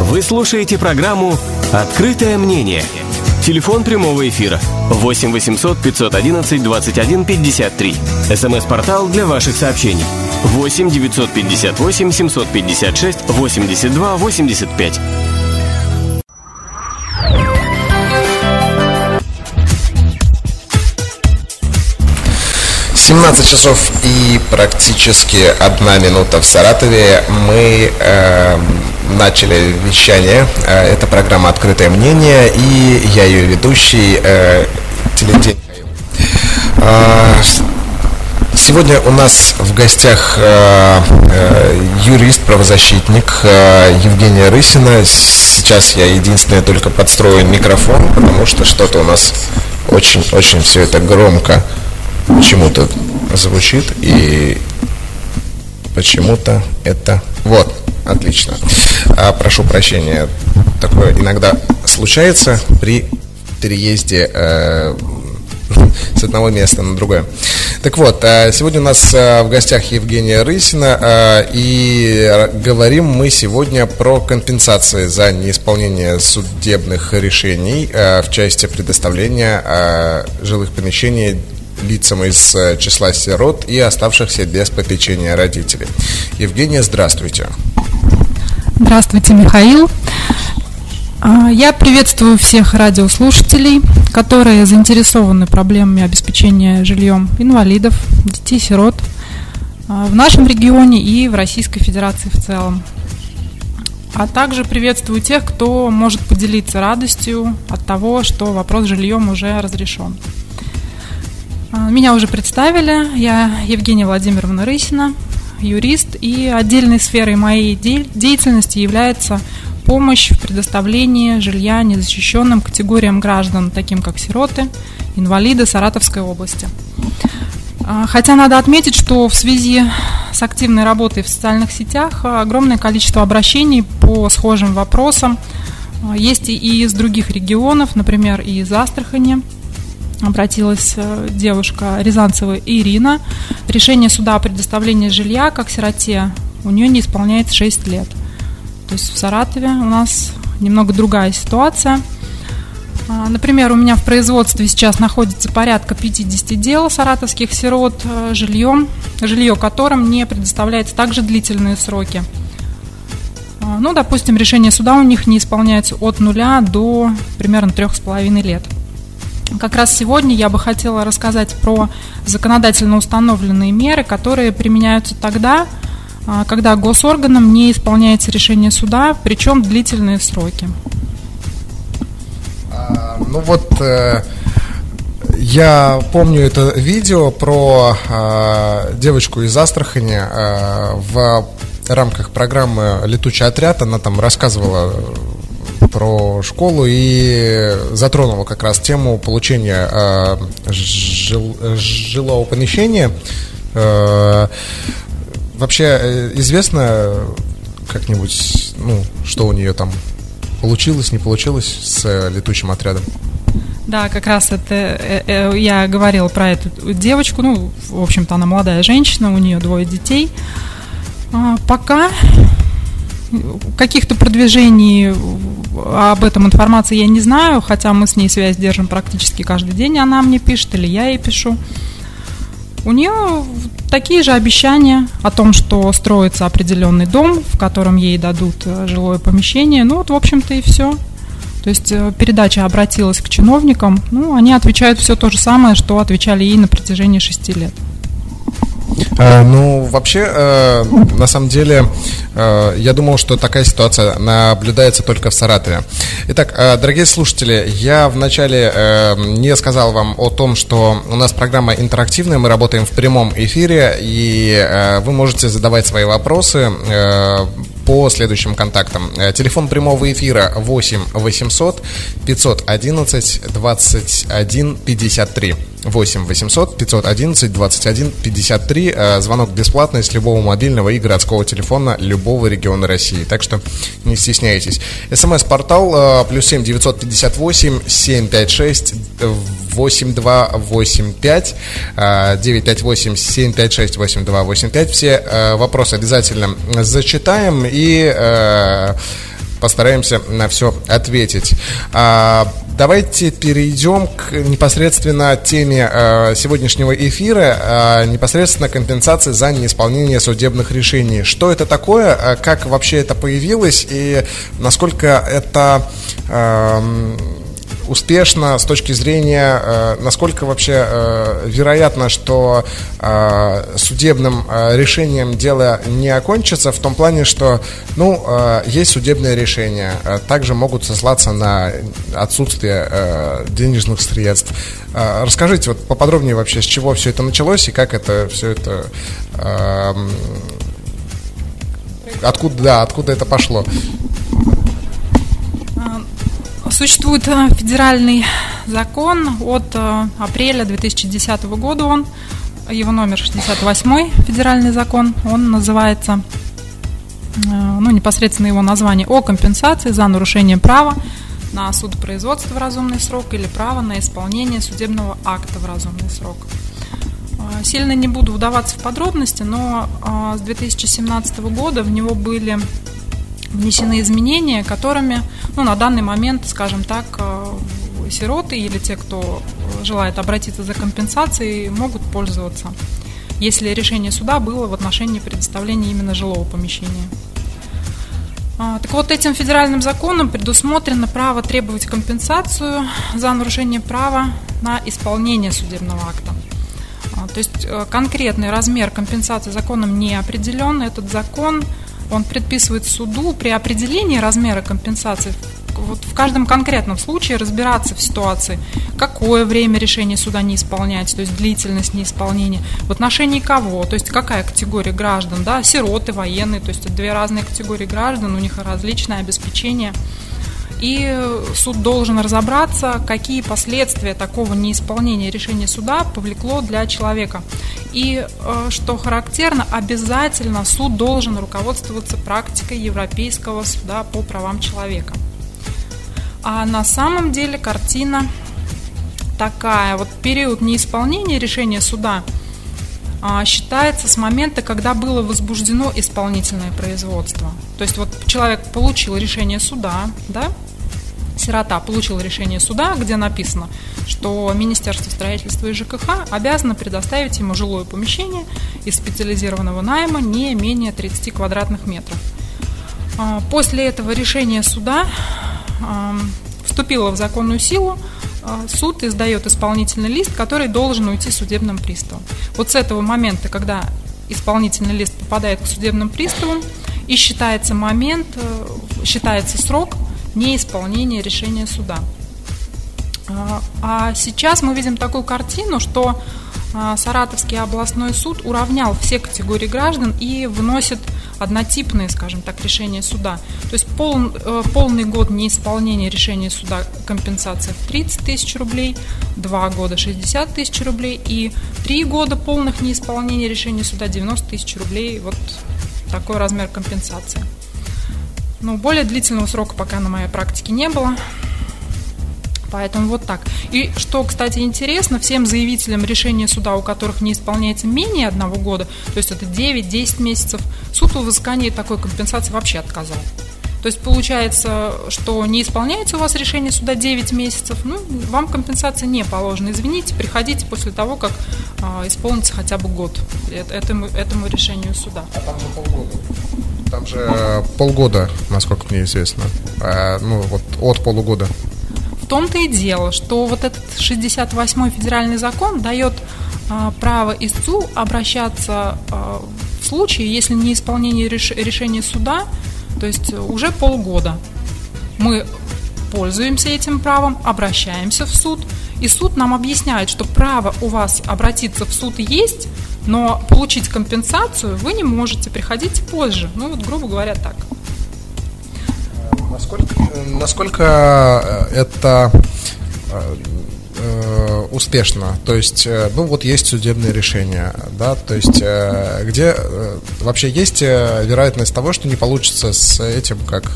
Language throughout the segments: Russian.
Вы слушаете программу «Открытое мнение». Телефон прямого эфира 8 800 511 21 53. СМС-портал для ваших сообщений 8 958 756 82 85. 17 часов и практически одна минута в Саратове. Мы э, начали вещание. Э, это программа «Открытое мнение» и я ее ведущий э, Теледень. Э, сегодня у нас в гостях юрист, правозащитник Евгения Рысина. Сейчас я единственное только подстрою микрофон, потому что что-то у нас очень-очень все это громко почему-то звучит и почему-то это... Вот, отлично. А, прошу прощения, такое иногда случается при переезде э, с одного места на другое. Так вот, э, сегодня у нас э, в гостях Евгения Рысина, э, и говорим мы сегодня про компенсации за неисполнение судебных решений в части предоставления жилых помещений лицам из числа сирот и оставшихся без попечения родителей. Евгения, здравствуйте. Здравствуйте, Михаил. А, я приветствую всех радиослушателей, которые заинтересованы проблемами обеспечения жильем инвалидов, детей-сирот а, в нашем регионе и в Российской Федерации в целом. А также приветствую тех, кто может поделиться радостью от того, что вопрос с жильем уже разрешен. А, меня уже представили. Я Евгения Владимировна Рысина, юрист, и отдельной сферой моей деятельности является помощь в предоставлении жилья незащищенным категориям граждан, таким как сироты, инвалиды Саратовской области. А, хотя надо отметить, что в связи с активной работой в социальных сетях огромное количество обращений по схожим вопросам а, есть и из других регионов, например, и из Астрахани – обратилась э, девушка Рязанцева Ирина. Решение суда о предоставлении жилья как сироте у нее не исполняется 6 лет. То есть в Саратове у нас немного другая ситуация. А, например, у меня в производстве сейчас находится порядка 50 дел саратовских сирот э, жильем, жилье которым не предоставляется также длительные сроки. А, ну, допустим, решение суда у них не исполняется от нуля до примерно трех с половиной лет. Как раз сегодня я бы хотела рассказать про законодательно установленные меры, которые применяются тогда, а, когда госорганам не исполняется решение суда, причем длительные сроки. А, ну вот э, я помню это видео про э, девочку из Астрахани э, в рамках программы «Летучий отряд». Она там рассказывала про школу и затронула как раз тему получения э, жил, жилого помещения. Э, вообще э, известно как-нибудь, ну, что у нее там получилось, не получилось с летучим отрядом? Да, как раз это э, э, я говорила про эту девочку. Ну, в общем-то, она молодая женщина, у нее двое детей. А, пока каких-то продвижений об этом информации я не знаю, хотя мы с ней связь держим практически каждый день, она мне пишет или я ей пишу. У нее такие же обещания о том, что строится определенный дом, в котором ей дадут э, жилое помещение. Ну вот, в общем-то, и все. То есть э, передача обратилась к чиновникам, ну, они отвечают все то же самое, что отвечали ей на протяжении шести лет. Э, ну, вообще, э, на самом деле, э, я думал, что такая ситуация наблюдается только в Саратове. Итак, дорогие слушатели, я вначале не сказал вам о том, что у нас программа интерактивная, мы работаем в прямом эфире, и вы можете задавать свои вопросы по следующим контактам. Телефон прямого эфира 8 800 511 21 53. 8 800 511 21 53. Звонок бесплатный с любого мобильного и городского телефона любого региона России. Так что не стесняйтесь. СМС-портал э, плюс 7 958 756 8285 958 756 8285. Все э, вопросы обязательно зачитаем и э, постараемся на все ответить. А, давайте перейдем к непосредственно теме а, сегодняшнего эфира, а, непосредственно компенсации за неисполнение судебных решений. Что это такое, а, как вообще это появилось и насколько это... А, успешно с точки зрения, э, насколько вообще э, вероятно, что э, судебным решением дело не окончится, в том плане, что ну, есть судебное решение, также могут сослаться на отсутствие денежных средств. Расскажите вот поподробнее вообще, с чего все это началось и как это все это откуда, да, откуда это пошло? Существует э, федеральный закон от э, апреля 2010 года, он, его номер 68 федеральный закон, он называется, э, ну, непосредственно его название, о компенсации за нарушение права на судопроизводство в разумный срок или право на исполнение судебного акта в разумный срок. Сильно не буду вдаваться в подробности, но с 2017 года в него были внесены изменения, которыми ну, на данный момент, скажем так, э, сироты или те, кто желает обратиться за компенсацией, могут пользоваться, если решение суда было в отношении предоставления именно жилого помещения. А, так вот, этим федеральным законом предусмотрено право требовать компенсацию за нарушение права на исполнение судебного акта. А, то есть э, конкретный размер компенсации законом не определен. Этот закон он предписывает суду при определении размера компенсации вот в каждом конкретном случае разбираться в ситуации, какое время решение суда не исполнять, то есть длительность неисполнения, в отношении кого, то есть какая категория граждан, да, сироты, военные, то есть это две разные категории граждан, у них различное обеспечение – и суд должен разобраться, какие последствия такого неисполнения решения суда повлекло для человека. И, э, что характерно, обязательно суд должен руководствоваться практикой Европейского суда по правам человека. А на самом деле картина такая. Вот период неисполнения решения суда а, считается с момента, когда было возбуждено исполнительное производство. То есть вот человек получил решение суда, да, сирота получил решение суда, где написано, что Министерство строительства и ЖКХ обязано предоставить ему жилое помещение из специализированного найма не менее 30 квадратных метров. А, после этого решения суда а, вступило в законную силу, а, суд издает исполнительный лист, который должен уйти судебным приставом. Вот с этого момента, когда исполнительный лист попадает к судебным приставам, и считается момент, э, считается срок неисполнения решения суда. А, а сейчас мы видим такую картину, что а, Саратовский областной суд уравнял все категории граждан и вносит однотипные, скажем так, решения суда. То есть пол, э, полный год неисполнения решения суда компенсация в 30 тысяч рублей, два года 60 тысяч рублей и три года полных неисполнения решения суда 90 тысяч рублей. Вот такой размер компенсации. Но более длительного срока пока на моей практике не было. Поэтому вот так. И что, кстати, интересно, всем заявителям решения суда, у которых не исполняется менее одного года, то есть это 9-10 месяцев, суд в взыскании такой компенсации вообще отказал. То есть получается, что не исполняется у вас решение суда 9 месяцев, ну, вам компенсация не положена. Извините, приходите после того, как э, исполнится хотя бы год этому, этому решению суда. А там же полгода. Там же э, полгода, насколько мне известно. А, ну, вот от полугода. В том-то и дело, что вот этот 68-й федеральный закон дает а, право истцу обращаться в случае, если не исполнение реш- решения суда, то есть уже полгода. Мы пользуемся этим правом, обращаемся в суд, и суд нам объясняет, что право у вас обратиться в суд есть, но получить компенсацию вы не можете, приходите позже. Ну вот, грубо говоря, так. Насколько, насколько э, это э, э, успешно. То есть, э, ну вот есть судебное решение, да, то есть э, где э, вообще есть вероятность того, что не получится с этим, как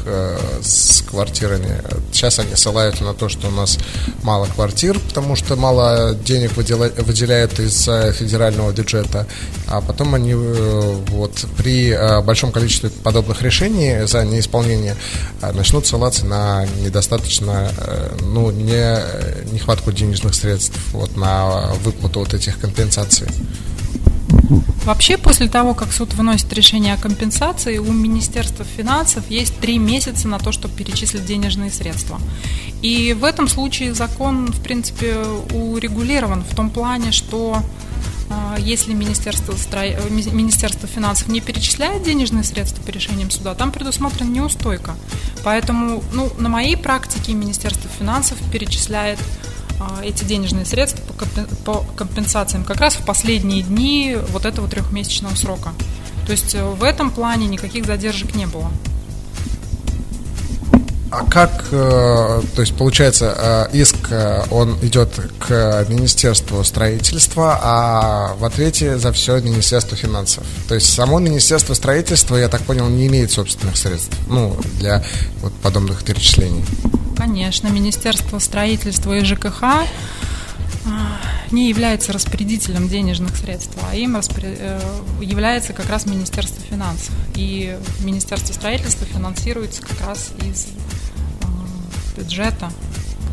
с квартирами. Сейчас они ссылаются на то, что у нас мало квартир, потому что мало денег выделяют, из федерального бюджета, а потом они вот при большом количестве подобных решений за неисполнение начнут ссылаться на недостаточно, ну, не нехватку денежных средств вот, на выплату вот этих компенсаций. Вообще, после того, как суд выносит решение о компенсации, у Министерства финансов есть три месяца на то, чтобы перечислить денежные средства. И в этом случае закон, в принципе, урегулирован в том плане, что а, если Министерство. Министерство финансов не перечисляет денежные средства по решениям суда, там предусмотрена неустойка. Поэтому ну, на моей практике Министерство финансов перечисляет а, эти денежные средства по компенсациям как раз в последние дни вот этого трехмесячного срока. То есть э, в этом плане никаких задержек не было. А как, э, то есть получается, э, иск, он идет к Министерству строительства, а в ответе за все Министерство финансов. То есть само Министерство строительства, я так понял, не имеет собственных средств, ну, для вот подобных перечислений. Конечно, Министерство строительства и ЖКХ а, не является распорядителем денежных средств, а им э, является как раз Министерство финансов. И Министерство строительства финансируется как раз из э, бюджета.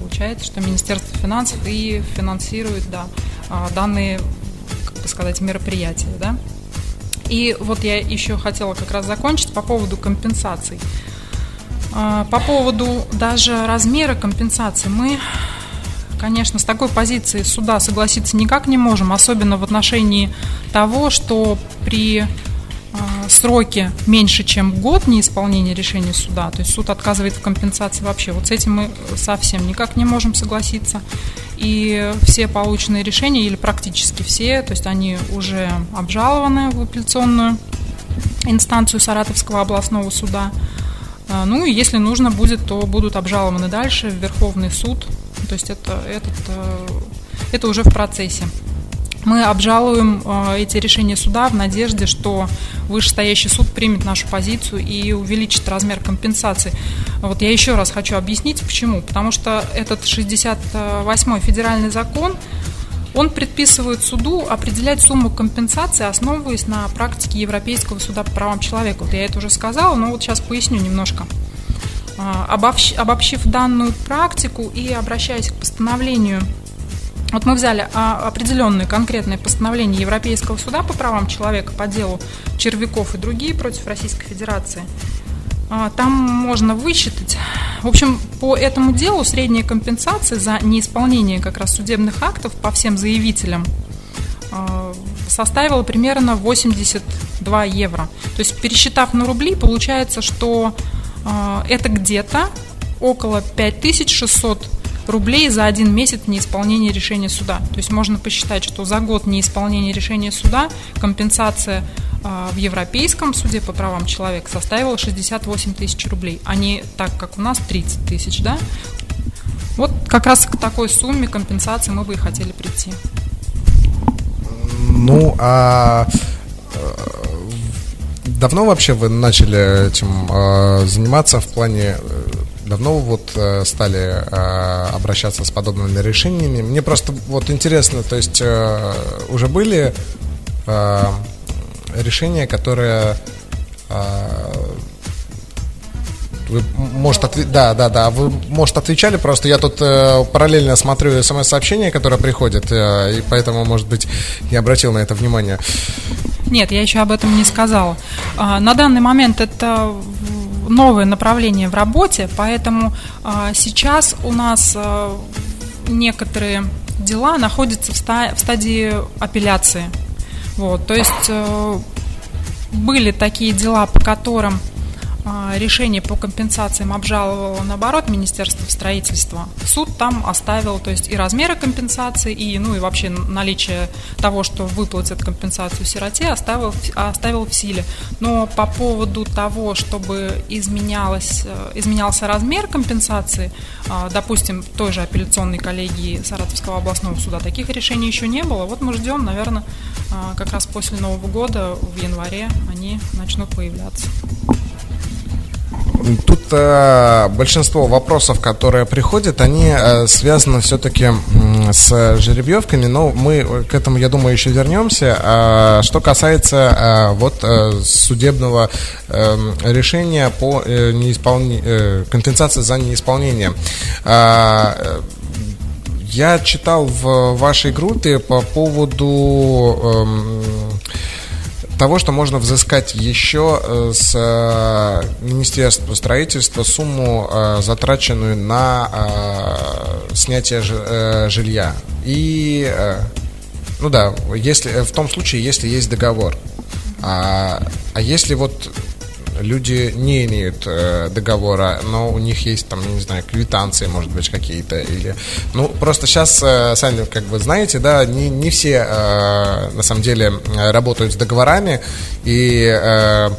Получается, что Министерство финансов и финансирует да, а, данные, как бы сказать, мероприятия. Да? И вот я еще хотела как раз закончить по поводу компенсаций. А, по поводу даже размера компенсации мы, конечно, с такой позиции суда согласиться никак не можем, особенно в отношении того, что при а, сроке меньше, чем год неисполнения решения суда, то есть суд отказывает в компенсации вообще. Вот с этим мы совсем никак не можем согласиться. И все полученные решения, или практически все, то есть они уже обжалованы в апелляционную инстанцию Саратовского областного суда. А, ну и если нужно будет, то будут обжалованы дальше в Верховный суд. То есть это, этот, э, это уже в процессе. Мы обжалуем э, эти решения суда в надежде, что вышестоящий суд примет нашу позицию и увеличит размер компенсации. Вот я еще раз хочу объяснить, почему. Потому что этот 68-й федеральный закон он предписывает суду определять сумму компенсации, основываясь на практике Европейского суда по правам человека. Вот я это уже сказала, но вот сейчас поясню немножко. А, обобщ, обобщив данную практику и обращаясь к постановлению вот мы взяли а, определенное конкретное постановление Европейского суда по правам человека по делу Червяков и другие против Российской Федерации. А, там можно высчитать. В общем, по этому делу средняя компенсация за неисполнение как раз судебных актов по всем заявителям а, составила примерно 82 евро. То есть, пересчитав на рубли, получается, что а, это где-то около 5600 рублей за один месяц неисполнения решения суда. То есть можно посчитать, что за год неисполнения решения суда компенсация в Европейском суде по правам человека составила 68 тысяч рублей, а не так, как у нас 30 тысяч, да? Вот как раз к такой сумме компенсации мы бы и хотели прийти. Ну, а э, давно вообще вы начали этим э, заниматься в плане э, давно вот э, стали э, обращаться с подобными решениями. Мне просто вот интересно, то есть э, уже были э, решения, которые э, вы, может, отве... да, да, да, вы, может, отвечали, просто я тут э, параллельно смотрю смс-сообщения, которые приходят, э, и поэтому, может быть, не обратил на это внимание. Нет, я еще об этом не сказала. А, на данный момент это новое направление в работе, поэтому а, сейчас у нас а, некоторые дела находятся в, ста- в стадии апелляции. Вот, то есть э, были такие дела, по которым решение по компенсациям обжаловало, наоборот, Министерство строительства. Суд там оставил, то есть и размеры компенсации, и, ну, и вообще наличие того, что выплатят компенсацию сироте, оставил, оставил в силе. Но по поводу того, чтобы изменялось, э, изменялся размер компенсации, а, допустим, той же апелляционной коллегии Саратовского областного суда, таких решений еще не было. Вот мы ждем, наверное, а, как раз после Нового года, в январе, они начнут появляться. Тут э, большинство вопросов, которые приходят, они э, связаны все-таки э, с жеребьевками, но мы к этому, я думаю, еще вернемся. А что касается э, вот э, судебного э, решения по э, неисполне... э, компенсации за неисполнение. Э, я читал в вашей группе по поводу э, того, что можно взыскать еще э, с э, Министерства строительства сумму, э, затраченную на снятие жилья. И, ну да, если, в том случае, если есть договор. А, а если вот люди не имеют э, договора, но у них есть там, не знаю, квитанции, может быть, какие-то, или... Ну, просто сейчас, э, сами, как вы знаете, да, не, не все, э, на самом деле, работают с договорами, и... Э,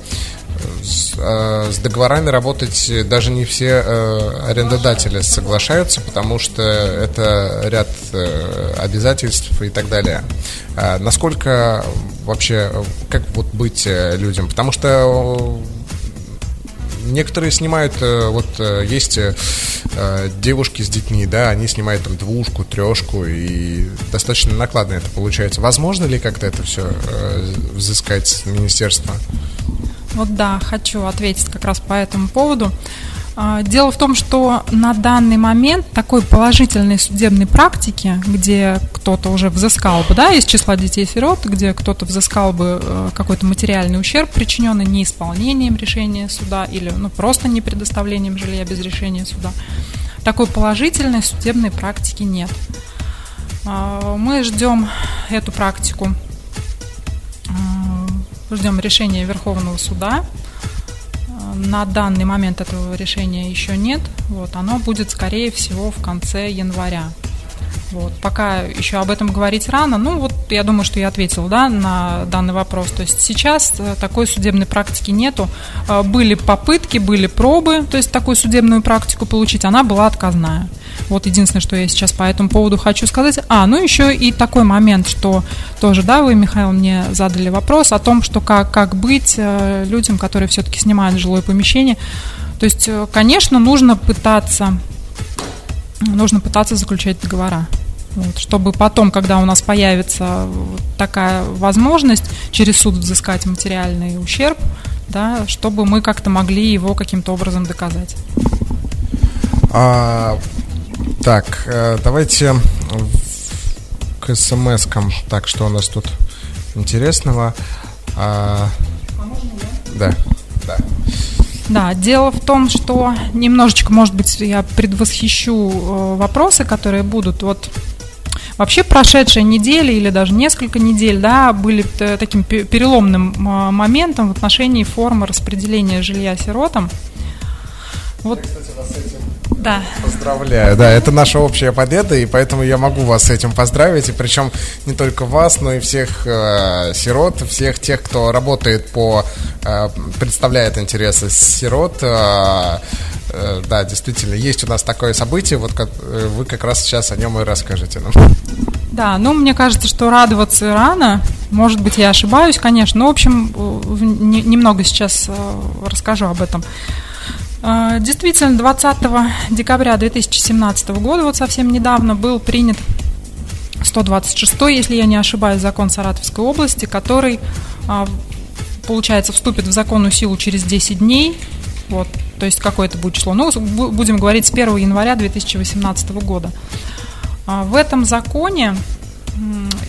с, э, с договорами работать даже не все э, арендодатели соглашаются, потому что это ряд э, обязательств и так далее. А насколько вообще, как вот быть э, людям? Потому что некоторые снимают, э, вот э, есть э, девушки с детьми, да, они снимают там двушку, трешку, и достаточно накладно это получается. Возможно ли как-то это все взыскать с министерства? Вот да, хочу ответить как раз по этому поводу. А, дело в том, что на данный момент такой положительной судебной практики, где кто-то уже взыскал бы, да, из числа детей-сирот, где кто-то взыскал бы э, какой-то материальный ущерб, причиненный неисполнением решения суда или ну, просто не предоставлением жилья без решения суда, такой положительной судебной практики нет. А, мы ждем эту практику, ждем решения Верховного суда на данный момент этого решения еще нет. Вот, оно будет, скорее всего, в конце января. Вот. Пока еще об этом говорить рано. Ну, вот я думаю, что я ответила да, на данный вопрос. То есть сейчас э, такой судебной практики нету. Э, были попытки, были пробы, то есть такую судебную практику получить, она была отказная. Вот единственное, что я сейчас по этому поводу хочу сказать. А, ну еще и такой момент, что тоже, да, вы, Михаил, мне задали вопрос о том, что как, как быть э, людям, которые все-таки снимают жилое помещение. То есть, конечно, нужно пытаться нужно пытаться заключать договора. Вот, чтобы потом, когда у нас появится такая возможность через суд взыскать материальный ущерб, да, чтобы мы как-то могли его каким-то образом доказать. А, так, э, давайте к смс-кам. Так, что у нас тут интересного? А, да, да. Да, дело в том, что немножечко, может быть, я предвосхищу э, вопросы, которые будут. Вот Вообще прошедшая неделя или даже несколько недель да, были таким переломным э, моментом в отношении формы распределения жилья сиротам. Вот. Я, кстати, вас этим да. Поздравляю. Да, это наша общая победа, и поэтому я могу вас с этим поздравить. И причем не только вас, но и всех э, сирот, всех тех, кто работает по, э, представляет интересы сирот. Э, э, да, действительно, есть у нас такое событие, вот как, э, вы как раз сейчас о нем и расскажете нам. Да, ну, мне кажется, что радоваться рано. Может быть, я ошибаюсь, конечно. Но, в общем, немного сейчас расскажу об этом. А, действительно, 20 декабря 2017 года, вот совсем недавно, был принят 126, если я не ошибаюсь, закон Саратовской области, который, а, получается, вступит в законную силу через 10 дней. Вот, то есть какое это будет число? Ну, будем говорить с 1 января 2018 года. А, в этом законе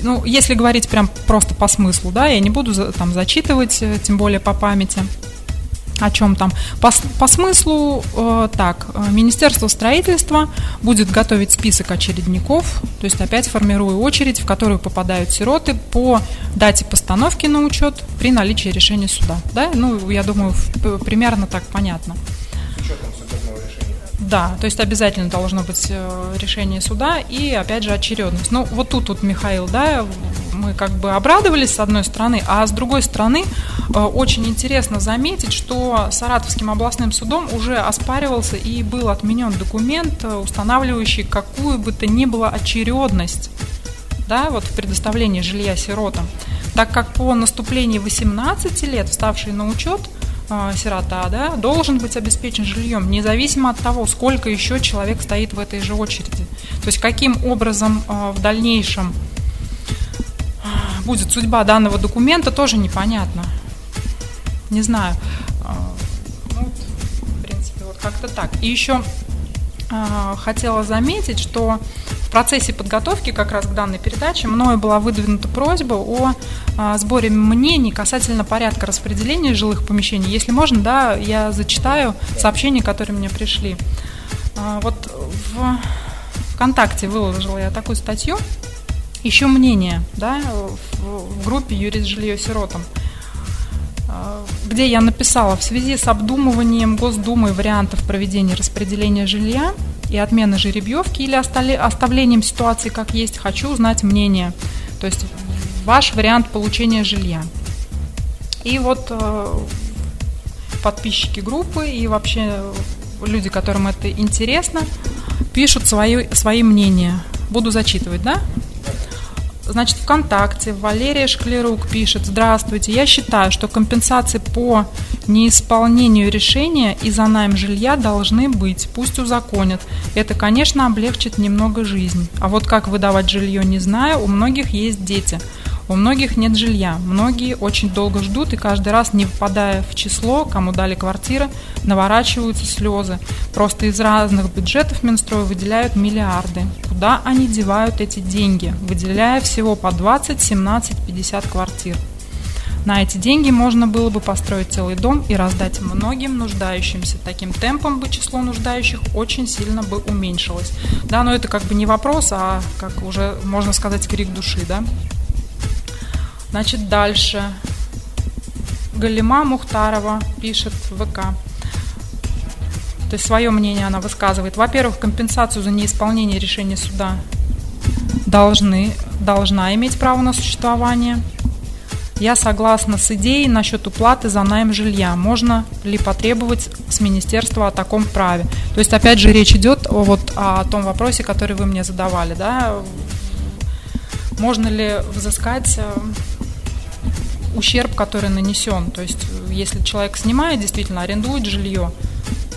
ну, если говорить прям просто по смыслу, да, я не буду там зачитывать, э, тем более по памяти о чем там. По, по смыслу э, так, э, Министерство строительства будет готовить список очередников, то есть опять формируя очередь, в которую попадают сироты по дате постановки на учет при наличии решения суда. Да? Ну, я думаю, примерно так понятно. Да, то есть обязательно должно быть э, решение суда и, опять же, очередность. Ну, вот тут вот, Михаил, да, мы как бы обрадовались с одной стороны, а с другой стороны э, очень интересно заметить, что Саратовским областным судом уже оспаривался и был отменен документ, э, устанавливающий какую бы то ни было очередность да, вот в предоставлении жилья сиротам, так как по наступлении 18 лет, вставшие на учет, сирота, да, должен быть обеспечен жильем, независимо от того, сколько еще человек стоит в этой же очереди. То есть каким образом э, в дальнейшем будет судьба данного документа, тоже непонятно. Не знаю. Ну, в принципе, вот как-то так. И еще хотела заметить, что в процессе подготовки как раз к данной передаче мною была выдвинута просьба о а, сборе мнений касательно порядка распределения жилых помещений. Если можно, да, я зачитаю сообщения, которые мне пришли. А, вот в ВКонтакте выложила я такую статью. Еще мнение, да, в, группе «Юрис жилье сиротам» где я написала в связи с обдумыванием Госдумы вариантов проведения распределения жилья и отмены жеребьевки или оставлением ситуации как есть, хочу узнать мнение. То есть ваш вариант получения жилья. И вот э, подписчики группы и вообще люди, которым это интересно, пишут свои, свои мнения. Буду зачитывать, да? Значит, ВКонтакте Валерия Шклерук пишет, здравствуйте, я считаю, что компенсации по неисполнению решения и за найм жилья должны быть, пусть узаконят. Это, конечно, облегчит немного жизнь. А вот как выдавать жилье, не знаю, у многих есть дети. У многих нет жилья, многие очень долго ждут и каждый раз, не попадая в число, кому дали квартиры, наворачиваются слезы. Просто из разных бюджетов Минстрой выделяют миллиарды. Куда они девают эти деньги, выделяя всего по 20, 17, 50 квартир? На эти деньги можно было бы построить целый дом и раздать многим нуждающимся. Таким темпом бы число нуждающих очень сильно бы уменьшилось. Да, но это как бы не вопрос, а как уже можно сказать крик души, да. Значит, дальше. Галима Мухтарова пишет в ВК. То есть свое мнение она высказывает. Во-первых, компенсацию за неисполнение решения суда должны, должна иметь право на существование. Я согласна с идеей насчет уплаты за найм жилья. Можно ли потребовать с министерства о таком праве? То есть, опять же, речь идет о, вот, о том вопросе, который вы мне задавали. Да? Можно ли взыскать э, ущерб, который нанесен. То есть, если человек снимает, действительно арендует жилье,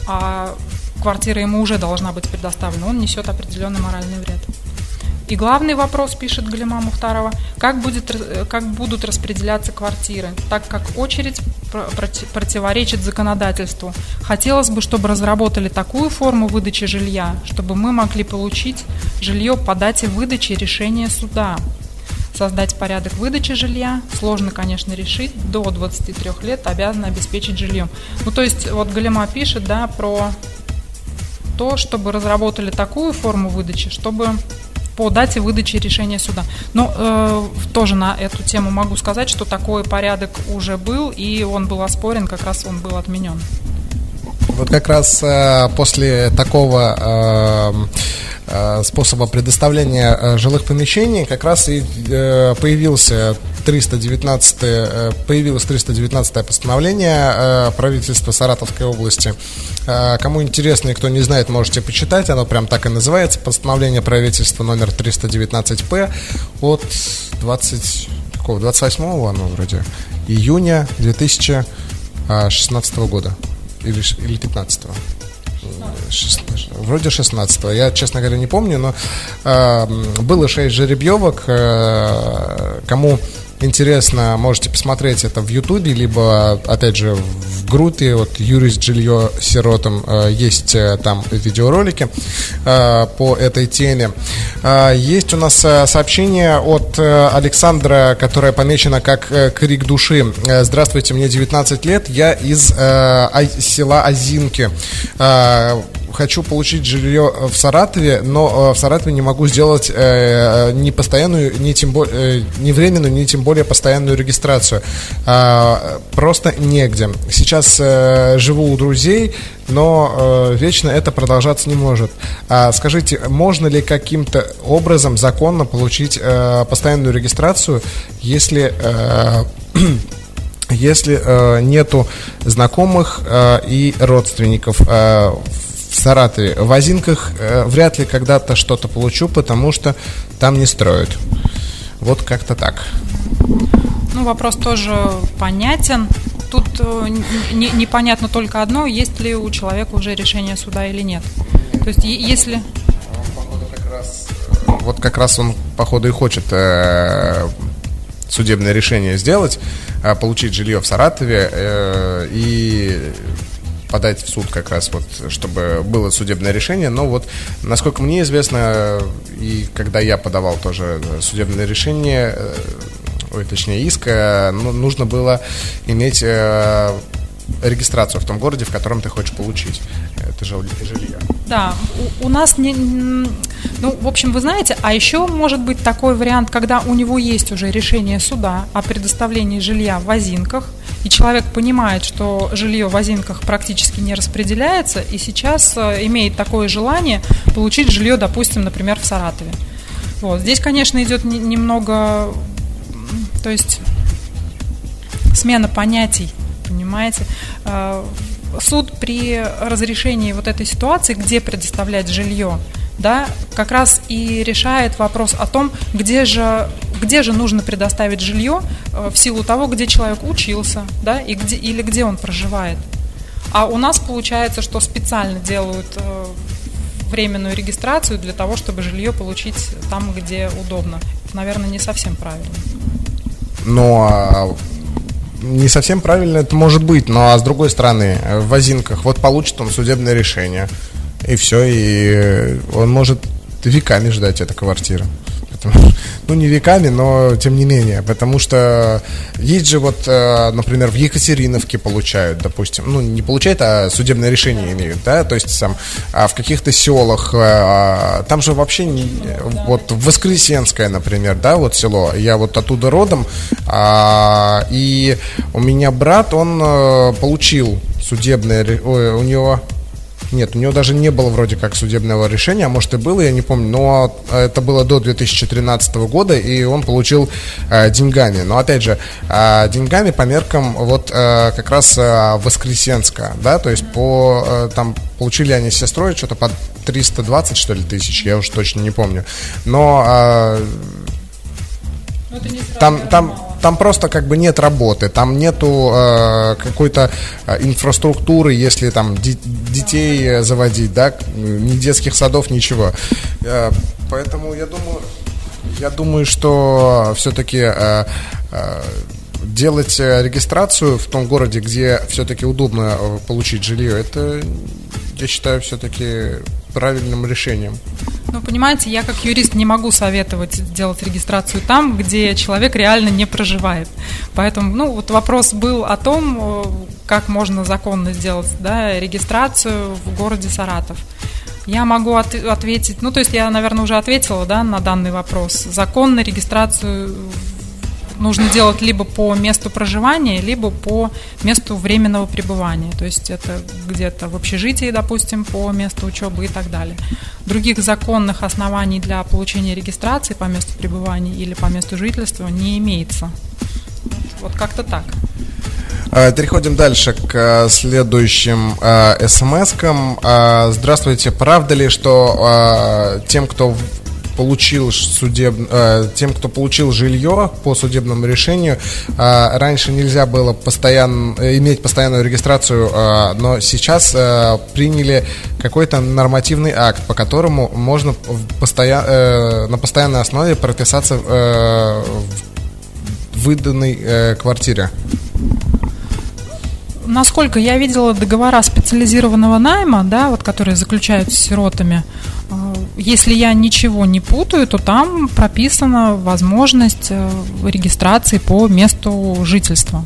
а квартира ему уже должна быть предоставлена, он несет определенный моральный вред. И главный вопрос, пишет Галима Мухтарова, как, будет, как будут распределяться квартиры, так как очередь противоречит законодательству. Хотелось бы, чтобы разработали такую форму выдачи жилья, чтобы мы могли получить жилье по дате выдачи решения суда создать порядок выдачи жилья. Сложно, конечно, решить. До 23 лет обязаны обеспечить жильем. Ну, то есть, вот Галима пишет, да, про то, чтобы разработали такую форму выдачи, чтобы по дате выдачи решения суда. Но э, тоже на эту тему могу сказать, что такой порядок уже был, и он был оспорен, как раз он был отменен. Вот как раз э, после такого э, Э, способа предоставления э, жилых помещений как раз и появился 319 появилось 319 постановление правительства Саратовской области. Кому интересно и кто не знает, можете почитать. Оно прям так и называется. Постановление правительства номер 319П от 20, какого, 28 оно вроде, июня 2016 года или, или 15 вроде 16 Я, честно говоря, не помню, но э, было 6 жеребьевок. Э, кому интересно, можете посмотреть это в Ютубе, либо, опять же, в группе, вот Юрис Жилье сиротам, э, есть э, там видеоролики э, по этой теме. Есть у нас сообщение от Александра, которое помечено как «Крик души». Здравствуйте, мне 19 лет, я из села Азинки хочу получить жилье в Саратове, но э, в Саратове не могу сделать э, ни постоянную, ни тем более, э, ни временную, ни тем более постоянную регистрацию. А, просто негде. Сейчас живу у друзей, но вечно это продолжаться не может. А скажите, можно ли каким-то образом законно получить постоянную регистрацию, если если э, нету знакомых э, и родственников э, в Саратове. В Озинках э, вряд ли когда-то что-то получу, потому что там не строят. Вот как-то так. Ну, вопрос тоже понятен. тут э, не, непонятно только одно, есть ли у человека уже решение суда или нет. То есть если... Вот как раз он, походу, и хочет э, судебное решение сделать, э, получить жилье в Саратове э, и подать в суд как раз вот, чтобы было судебное решение. Но вот, насколько мне известно, и когда я подавал тоже судебное решение, э, ой, точнее иск, ну, нужно было иметь э, регистрацию в том городе, в котором ты хочешь получить это жилье. Да, у, у нас не, ну, в общем, вы знаете, а еще может быть такой вариант, когда у него есть уже решение суда о предоставлении жилья в Озинках, и человек понимает, что жилье в Озинках практически не распределяется, и сейчас э, имеет такое желание получить жилье, допустим, например, в Саратове. Вот. Здесь, конечно, идет немного, то есть смена понятий, понимаете. Э, суд при разрешении вот этой ситуации, где предоставлять жилье, да, как раз и решает вопрос о том, где же, где же нужно предоставить жилье э, в силу того, где человек учился, да, и где, или где он проживает. А у нас получается, что специально делают э, временную регистрацию для того, чтобы жилье получить там, где удобно. Это, наверное, не совсем правильно. Но а не совсем правильно это может быть, но а с другой стороны, в Озинках, вот получит он судебное решение, и все, и он может веками ждать этой ну не веками, но тем не менее, потому что есть же вот, э, например, в Екатериновке получают, допустим, ну не получают, а судебное решение имеют, да, то есть там а в каких-то селах, э, а, там же вообще не, вот Воскресенское, например, да, вот село, я вот оттуда родом, а, и у меня брат, он э, получил судебное, у него нет, у него даже не было вроде как судебного решения, а может и было, я не помню, но это было до 2013 года, и он получил э, деньгами. Но опять же, э, деньгами по меркам вот э, как раз э, Воскресенска, да, то есть по э, там получили они сестрой что-то по 320 что ли тысяч, я уж точно не помню. Но э, там, там, там просто как бы нет работы, там нету э, какой-то э, инфраструктуры, если там ди- детей заводить, да, ни детских садов, ничего. Э, поэтому я думаю, я думаю, что все-таки э, э, делать регистрацию в том городе, где все-таки удобно э, получить жилье, это, я считаю, все-таки правильным решением. Ну, понимаете, я как юрист не могу советовать сделать регистрацию там, где человек реально не проживает. Поэтому, ну, вот вопрос был о том, э, как можно законно сделать да, регистрацию в городе Саратов. Я могу от, ответить, ну, то есть я, наверное, уже ответила, да, на данный вопрос. Законно регистрацию нужно делать либо по месту проживания, либо по месту временного пребывания. То есть это где-то в общежитии, допустим, по месту учебы и так далее. Других законных оснований для получения регистрации по месту пребывания или по месту жительства не имеется. Вот, как-то так. А, переходим дальше к а, следующим э, смс-кам. Здравствуйте, правда ли, что тем, кто получил судеб... э, тем, кто получил жилье по судебному решению, э, раньше нельзя было постоянно э, иметь постоянную регистрацию, э, но сейчас э, приняли какой-то нормативный акт, по которому можно постоя... э, на постоянной основе прописаться в выданной квартире. Насколько я видела договора специализированного найма, да, вот которые заключают с сиротами, если я ничего не путаю, то там прописана возможность э, регистрации по месту жительства.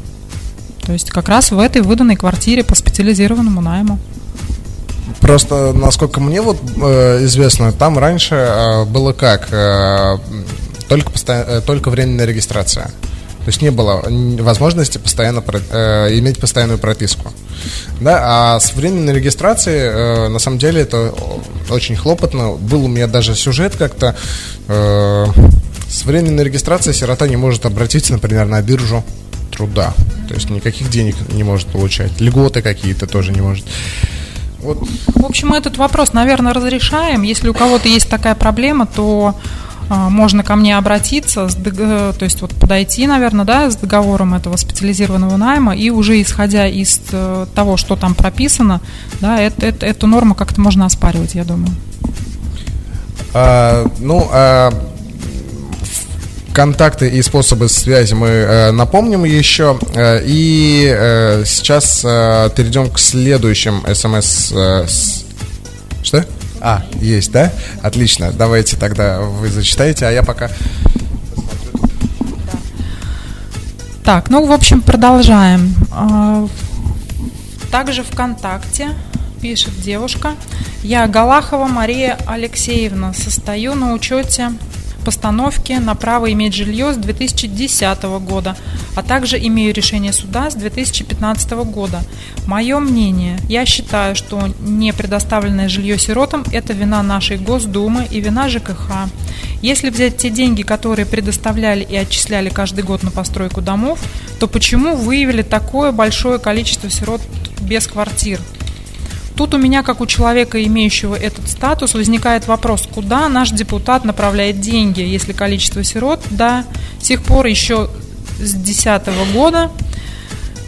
То есть как раз в этой выданной квартире по специализированному найму. Просто, насколько мне вот э, известно, там раньше э, было как? Э, только, посто... Э, только временная регистрация. То есть не было возможности постоянно э, иметь постоянную прописку. Да, а с временной регистрацией, э, на самом деле, это очень хлопотно. Был у меня даже сюжет как-то. Э, с временной регистрацией сирота не может обратиться, например, на биржу труда. То есть никаких денег не может получать. Льготы какие-то тоже не может. Вот. В общем, этот вопрос, наверное, разрешаем. Если у кого-то есть такая проблема, то можно ко мне обратиться, э, то есть вот подойти, наверное, да, с договором этого специализированного найма, и уже исходя из э, того, что там прописано, да, это, это, эту норму как-то можно оспаривать, я думаю. А, ну, а контакты и способы связи мы э, напомним еще. Э, и э, сейчас э, перейдем к следующим смс. Э, с... Что? А, есть, да? Отлично. Давайте тогда вы зачитаете, а я пока... Так, ну, в общем, продолжаем. А, также ВКонтакте пишет девушка. Я Галахова Мария Алексеевна. Состою на учете постановки на право иметь жилье с 2010 года, а также имею решение суда с 2015 года. Мое мнение, я считаю, что не предоставленное жилье сиротам – это вина нашей Госдумы и вина ЖКХ. Если взять те деньги, которые предоставляли и отчисляли каждый год на постройку домов, то почему выявили такое большое количество сирот без квартир? Тут у меня, как у человека, имеющего этот статус, возникает вопрос, куда наш депутат направляет деньги, если количество сирот до сих пор еще с 2010 года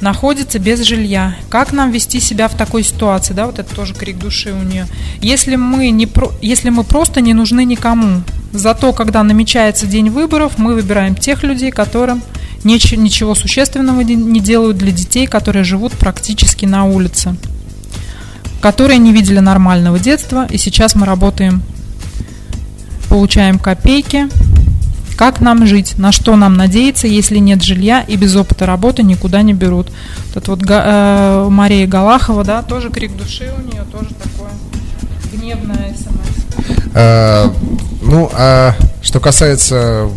находится без жилья. Как нам вести себя в такой ситуации? Да, вот это тоже крик души у нее. Если мы, не про, если мы просто не нужны никому, зато когда намечается день выборов, мы выбираем тех людей, которым ничего существенного не делают для детей, которые живут практически на улице которые не видели нормального детства, и сейчас мы работаем, получаем копейки. Как нам жить? На что нам надеяться, если нет жилья и без опыта работы никуда не берут? Тут вот э, Мария Галахова, да, тоже крик души у нее, тоже такое гневное смс. А, ну, а что касается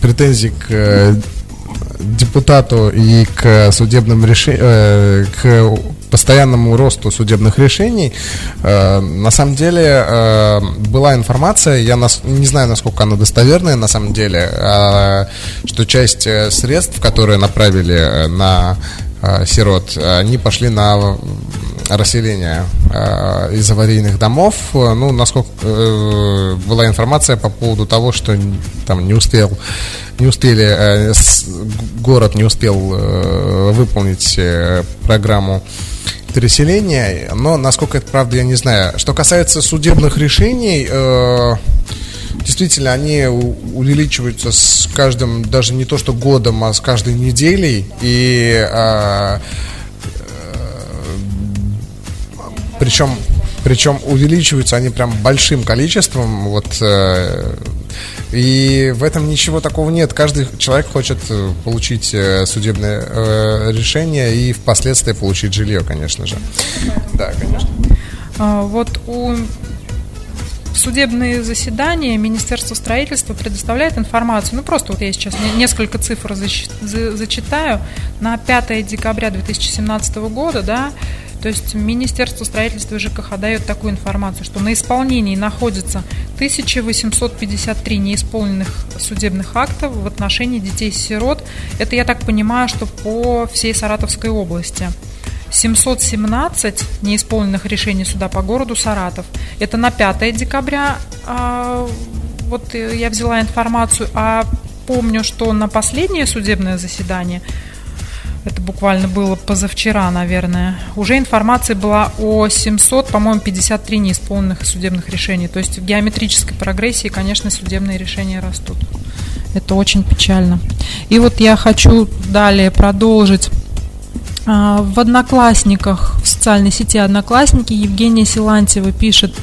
претензий к э, депутату и к судебным решениям, э, к постоянному росту судебных решений. Э, на самом деле э, была информация, я не знаю, насколько она достоверная на самом деле, э, что часть средств, которые направили на сирот, они пошли на расселение э, из аварийных домов. Ну, насколько э, была информация по поводу того, что там не успел, не успели, э, с, город не успел э, выполнить э, программу переселения, но насколько это правда, я не знаю. Что касается судебных решений, э, действительно, они увеличиваются с каждым, даже не то что годом, а с каждой неделей, и э, причем причем увеличиваются они прям большим количеством. Вот э, и в этом ничего такого нет. Каждый человек хочет э, получить э, судебное решение и впоследствии получить жилье, конечно же. Да, конечно. А, вот у судебные заседания Министерство строительства предоставляет информацию. Ну, просто вот я сейчас несколько цифр зачитаю. На 5 декабря 2017 года, да, то есть Министерство строительства и ЖКХ дает такую информацию, что на исполнении находится 1853 неисполненных судебных актов в отношении детей-сирот. Это, я так понимаю, что по всей Саратовской области. 717 неисполненных решений суда по городу Саратов. Это на 5 декабря. А, вот я взяла информацию, а помню, что на последнее судебное заседание буквально было позавчера, наверное, уже информация была о 700, по-моему, 53 неисполненных судебных решений. То есть в геометрической прогрессии, конечно, судебные решения растут. Это очень печально. И вот я хочу далее продолжить. А, в Одноклассниках, в социальной сети Одноклассники Евгения Силантьева пишет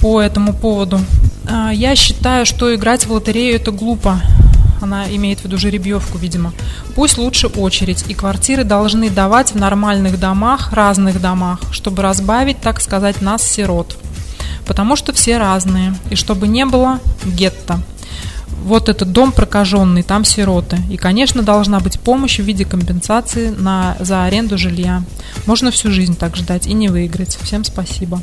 по этому поводу. «А, я считаю, что играть в лотерею это глупо. Она имеет в виду жеребьевку, видимо. Пусть лучше очередь, и квартиры должны давать в нормальных домах, разных домах, чтобы разбавить, так сказать, нас, сирот. Потому что все разные, и чтобы не было гетто. Вот этот дом прокаженный, там сироты. И, конечно, должна быть помощь в виде компенсации на, за аренду жилья. Можно всю жизнь так ждать и не выиграть. Всем спасибо.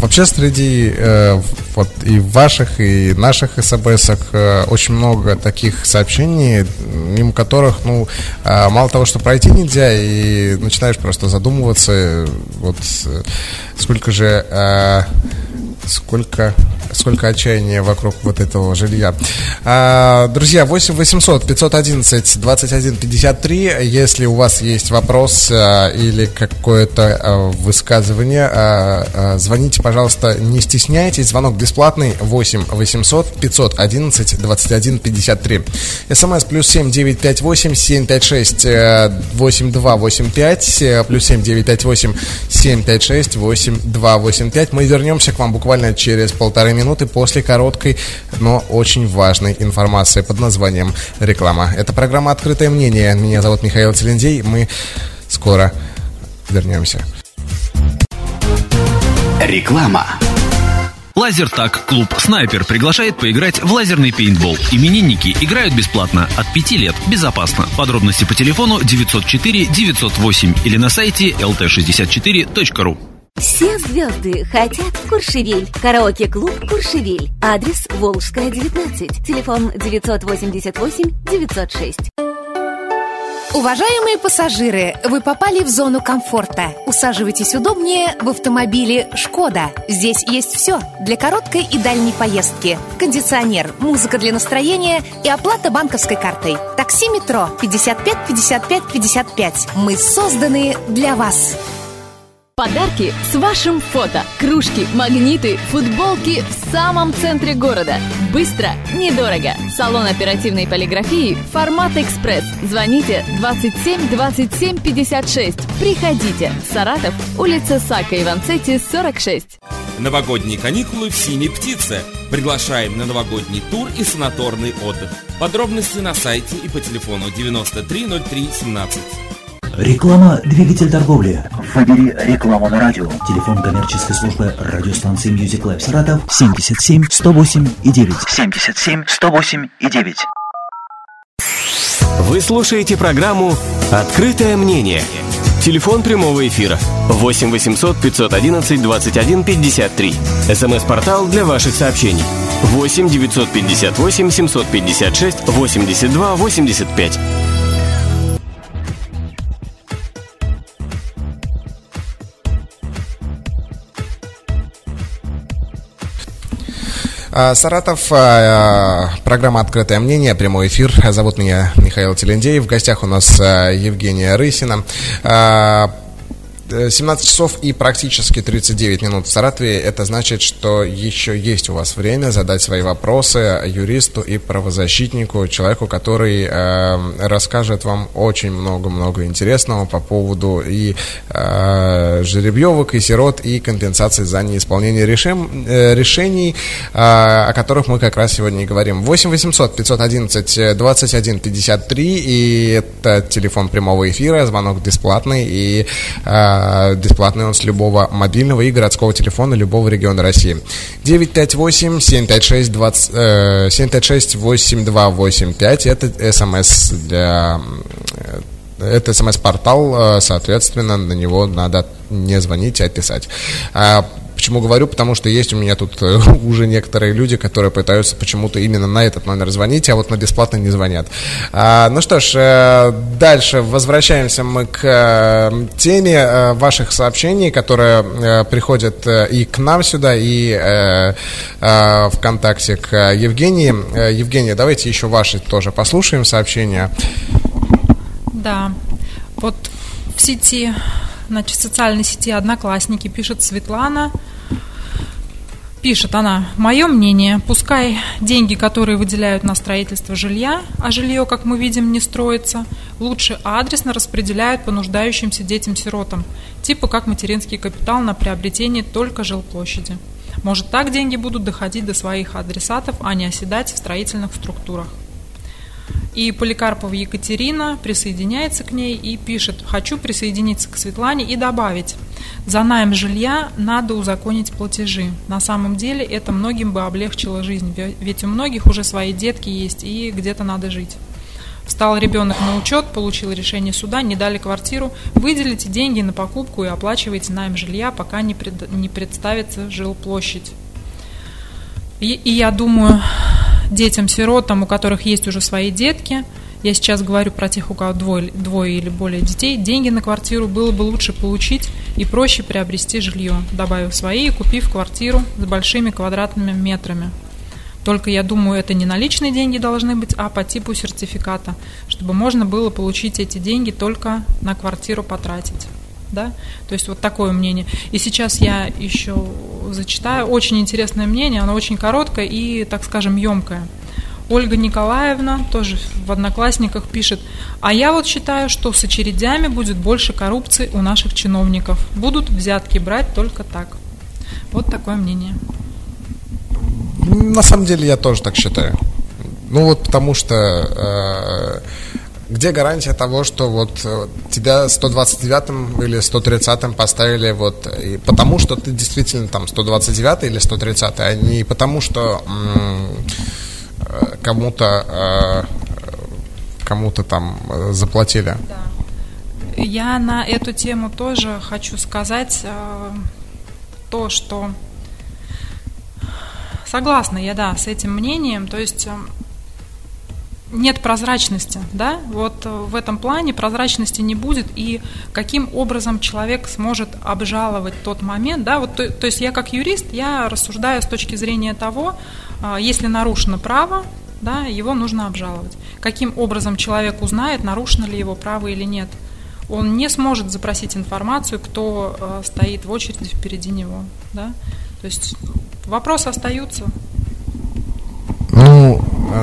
Э, вообще среди э, вот и ваших, и наших СБС э, очень много таких сообщений, мимо которых, ну, э, мало того, что пройти нельзя, и начинаешь просто задумываться, вот сколько же сколько сколько отчаяния вокруг вот этого жилья. А, друзья, 8 800 511 21 53. Если у вас есть вопрос а, или какое-то а, высказывание, а, а, звоните, пожалуйста, не стесняйтесь. Звонок бесплатный 8 800 511 21 53. СМС плюс 7 958 756 8285 плюс 7 958 756 8285. Мы вернемся к вам буквально через полторы минуты после короткой, но очень важной информации под названием «Реклама». Это программа «Открытое мнение». Меня зовут Михаил Целендей. Мы скоро вернемся. Реклама. Лазертаг клуб «Снайпер» приглашает поиграть в лазерный пейнтбол. Именинники играют бесплатно от 5 лет, безопасно. Подробности по телефону 904 908 или на сайте lt64.ru. Все звезды хотят в Куршевель. Караоке-клуб Куршевель. Адрес Волжская, 19. Телефон 988 906. Уважаемые пассажиры, вы попали в зону комфорта. Усаживайтесь удобнее в автомобиле «Шкода». Здесь есть все для короткой и дальней поездки. Кондиционер, музыка для настроения и оплата банковской картой. Такси метро 55 55 55. Мы созданы для вас. Подарки с вашим фото. Кружки, магниты, футболки в самом центре города. Быстро, недорого. Салон оперативной полиграфии «Формат Экспресс». Звоните 27 27 56. Приходите. Саратов, улица Сака Иванцети, 46. Новогодние каникулы в «Синей птице». Приглашаем на новогодний тур и санаторный отдых. Подробности на сайте и по телефону 930317. Реклама «Двигатель торговли». Выбери рекламу на радио. Телефон коммерческой службы радиостанции Music Life Саратов 77 108 и 9. 77 108 и 9. Вы слушаете программу «Открытое мнение». Телефон прямого эфира 8 800 511 21 53. СМС-портал для ваших сообщений 8 958 756 82 85. Саратов, а, программа «Открытое мнение», прямой эфир. Зовут меня Михаил Телендеев. В гостях у нас а, Евгения Рысина. 17 часов и практически 39 минут в Саратове. Это значит, что еще есть у вас время задать свои вопросы юристу и правозащитнику, человеку, который э, расскажет вам очень много-много интересного по поводу и э, жеребьевок, и сирот, и компенсации за неисполнение решим, э, решений, э, о которых мы как раз сегодня и говорим. 8 800 511 21 53, и это телефон прямого эфира, звонок бесплатный, и э, Э, бесплатный он с любого мобильного и городского телефона любого региона России. 958-756-8285 это смс для э, это смс-портал, э, соответственно, на него надо не звонить, а писать. А Почему говорю? Потому что есть у меня тут э, уже некоторые люди, которые пытаются почему-то именно на этот номер звонить, а вот на бесплатно не звонят. А, ну что ж, э, дальше возвращаемся мы к э, теме ваших сообщений, которые приходят и к нам сюда, и ВКонтакте к Евгении. Евгения, давайте еще ваши тоже послушаем сообщения. Да, вот в сети значит, в социальной сети Одноклассники пишет Светлана. Пишет она, мое мнение, пускай деньги, которые выделяют на строительство жилья, а жилье, как мы видим, не строится, лучше адресно распределяют по нуждающимся детям-сиротам, типа как материнский капитал на приобретение только жилплощади. Может, так деньги будут доходить до своих адресатов, а не оседать в строительных структурах. И Поликарпова Екатерина присоединяется к ней и пишет, хочу присоединиться к Светлане и добавить, за найм жилья надо узаконить платежи. На самом деле это многим бы облегчило жизнь, ведь у многих уже свои детки есть и где-то надо жить. Встал ребенок на учет, получил решение суда, не дали квартиру, выделите деньги на покупку и оплачивайте найм жилья, пока не, пред, не представится жилплощадь. И, и я думаю, детям-сиротам, у которых есть уже свои детки, я сейчас говорю про тех, у кого двое, двое или более детей, деньги на квартиру было бы лучше получить и проще приобрести жилье, добавив свои и купив квартиру с большими квадратными метрами. Только, я думаю, это не наличные деньги должны быть, а по типу сертификата, чтобы можно было получить эти деньги только на квартиру потратить. Да? То есть вот такое мнение. И сейчас я еще зачитаю очень интересное мнение, оно очень короткое и, так скажем, емкое. Ольга Николаевна тоже в Одноклассниках пишет, а я вот считаю, что с очередями будет больше коррупции у наших чиновников. Будут взятки брать только так. Вот такое мнение. На самом деле я тоже так считаю. Ну вот потому что э, где гарантия того, что вот э, тебя 129 или 130 поставили вот и потому, что ты действительно там 129 или 130, а не потому, что э, кому-то э, кому-то там э, заплатили. Да. Я на эту тему тоже хочу сказать э, то, что согласна я, да, с этим мнением. То есть э, нет прозрачности, да, вот э, в этом плане прозрачности не будет, и каким образом человек сможет обжаловать тот момент, да, вот, то, то есть я как юрист, я рассуждаю с точки зрения того, э, если нарушено право, да, его нужно обжаловать. Каким образом человек узнает, нарушено ли его право или нет? Он не сможет запросить информацию, кто э, стоит в очереди впереди него, да, то есть вопросы остаются,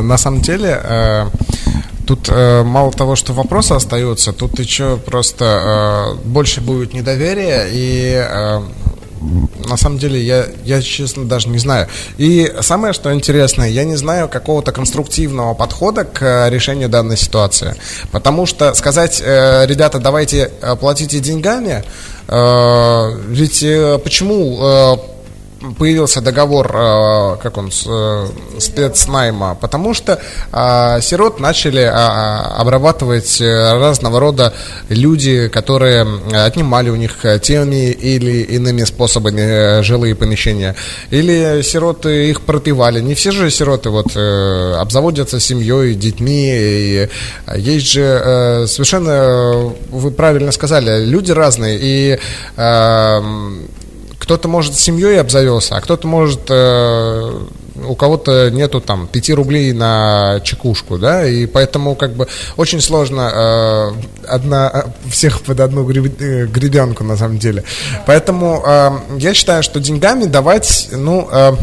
на самом деле, э, тут э, мало того, что вопросы остаются, тут еще просто больше будет недоверия и на самом деле я, я, честно, даже не знаю. И самое, что интересное, я не знаю какого-то конструктивного подхода к решению данной ситуации. Потому что сказать, ребята, давайте платите деньгами, ведь почему появился договор, э, как он, э, спецнайма, потому что э, сирот начали обрабатывать разного рода люди, которые отнимали у них теми или иными способами жилые помещения, или сироты их пропивали. Не все же сироты вот обзаводятся семьей, детьми, и есть же совершенно, вы правильно сказали, люди разные, и кто-то, может, семьей обзавелся, а кто-то, может, э, у кого-то нету там 5 рублей на чекушку, да, и поэтому как бы очень сложно э, одна, всех под одну гребенку на самом деле. Поэтому э, я считаю, что деньгами давать, ну, э,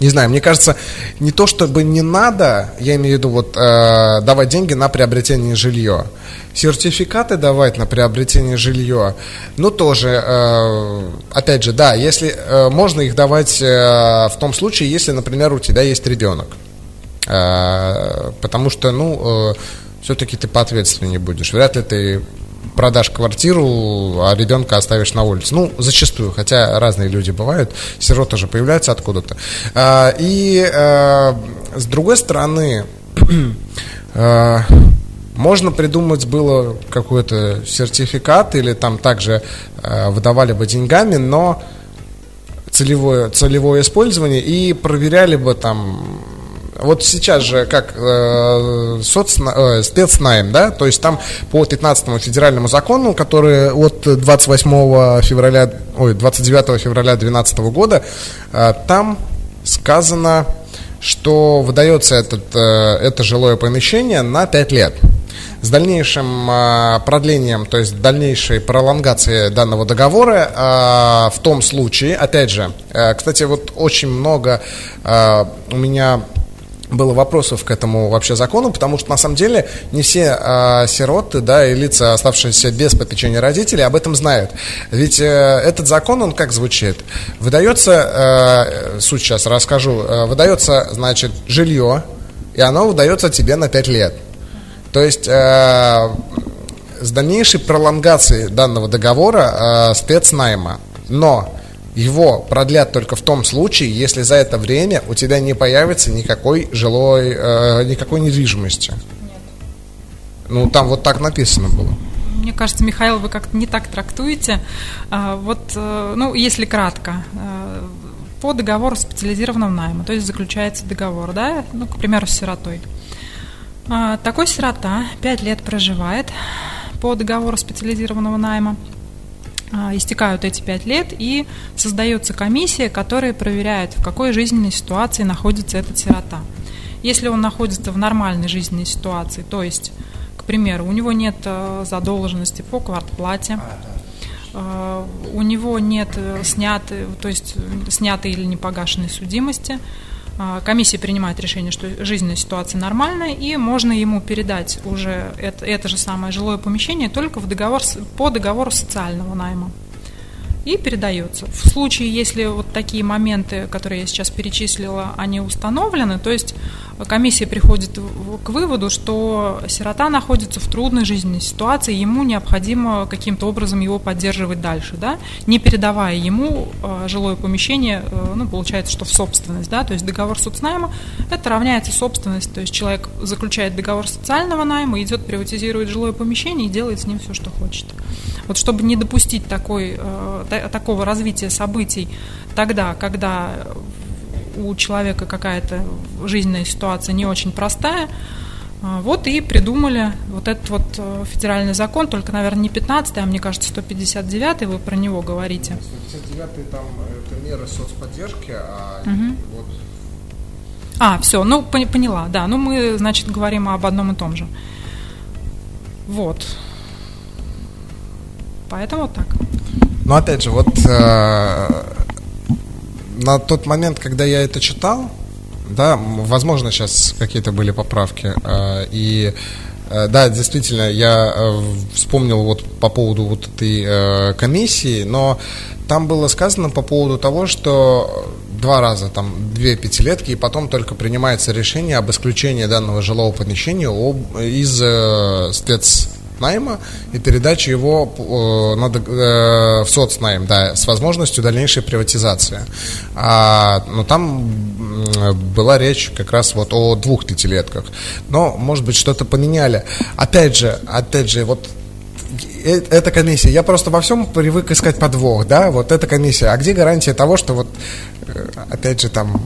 не знаю, мне кажется, не то чтобы не надо, я имею в виду вот э, давать деньги на приобретение жилья, сертификаты давать на приобретение жилья, ну тоже, э, опять же, да, если э, можно их давать э, в том случае, если, например, у тебя есть ребенок, э, потому что, ну, э, все-таки ты поответственнее будешь, вряд ли ты продашь квартиру, а ребенка оставишь на улице. Ну, зачастую, хотя разные люди бывают, сирот тоже появляется откуда-то. А, и а, с другой стороны, а, можно придумать было какой-то сертификат или там также выдавали бы деньгами, но целевое, целевое использование и проверяли бы там вот сейчас же как э, соцна, э, спецнайм, да, то есть там по 15 федеральному закону, который от 28 февраля, ой, 29 февраля 2012 года, э, там сказано, что выдается этот, э, это жилое помещение на 5 лет. С дальнейшим э, продлением, то есть дальнейшей пролонгацией данного договора э, в том случае, опять же, э, кстати, вот очень много э, у меня было вопросов к этому вообще закону, потому что на самом деле не все э, сироты, да, и лица, оставшиеся без попечения родителей, об этом знают. Ведь э, этот закон, он как звучит? Выдается, э, суть сейчас расскажу, э, выдается, значит, жилье, и оно выдается тебе на 5 лет. То есть э, с дальнейшей пролонгацией данного договора э, спецнайма. Но его продлят только в том случае, если за это время у тебя не появится никакой жилой, э, никакой недвижимости. Нет. Ну, там вот так написано было. Мне кажется, Михаил, вы как-то не так трактуете. А, вот, э, ну, если кратко, э, по договору специализированного найма, то есть заключается договор, да, ну, к примеру, с сиротой. А, такой сирота 5 лет проживает по договору специализированного найма. А, истекают эти 5 лет и создается комиссия, которая проверяет, в какой жизненной ситуации находится этот сирота. Если он находится в нормальной жизненной ситуации, то есть, к примеру, у него нет э, задолженности по квартплате, э, у него нет э, снятой, то есть снятой или непогашенной судимости, комиссия принимает решение, что жизненная ситуация нормальная, и можно ему передать уже это, это же самое жилое помещение только в договор, по договору социального найма и передается. В случае, если вот такие моменты, которые я сейчас перечислила, они установлены, то есть комиссия приходит к выводу, что сирота находится в трудной жизненной ситуации, ему необходимо каким-то образом его поддерживать дальше, да, не передавая ему э, жилое помещение, э, ну, получается, что в собственность, да, то есть договор соцнайма, это равняется собственность, то есть человек заключает договор социального найма, идет, приватизирует жилое помещение и делает с ним все, что хочет. Вот чтобы не допустить такой, э, такого развития событий тогда, когда у человека какая-то жизненная ситуация не очень простая, э, вот и придумали вот этот вот э, федеральный закон, только, наверное, не 15 а мне кажется, 159 вы про него говорите. 159 там это меры соцподдержки, а угу. вот... А, все, ну поняла, да, ну мы, значит, говорим об одном и том же. Вот. Поэтому вот так. Ну, опять же, вот э, на тот момент, когда я это читал, да, возможно, сейчас какие-то были поправки, э, и э, да, действительно, я э, вспомнил вот по поводу вот этой комиссии, но там было сказано по поводу того, что два раза, там, две пятилетки, и потом только принимается решение об исключении данного жилого помещения из спец найма и передачи его э, э, в соцнайм, да, с возможностью дальнейшей приватизации. А, но там была речь как раз вот о двух пятилетках. Но, может быть, что-то поменяли. Опять же, опять же, вот э, эта комиссия, я просто во всем привык искать подвох, да, вот эта комиссия, а где гарантия того, что вот, опять же, там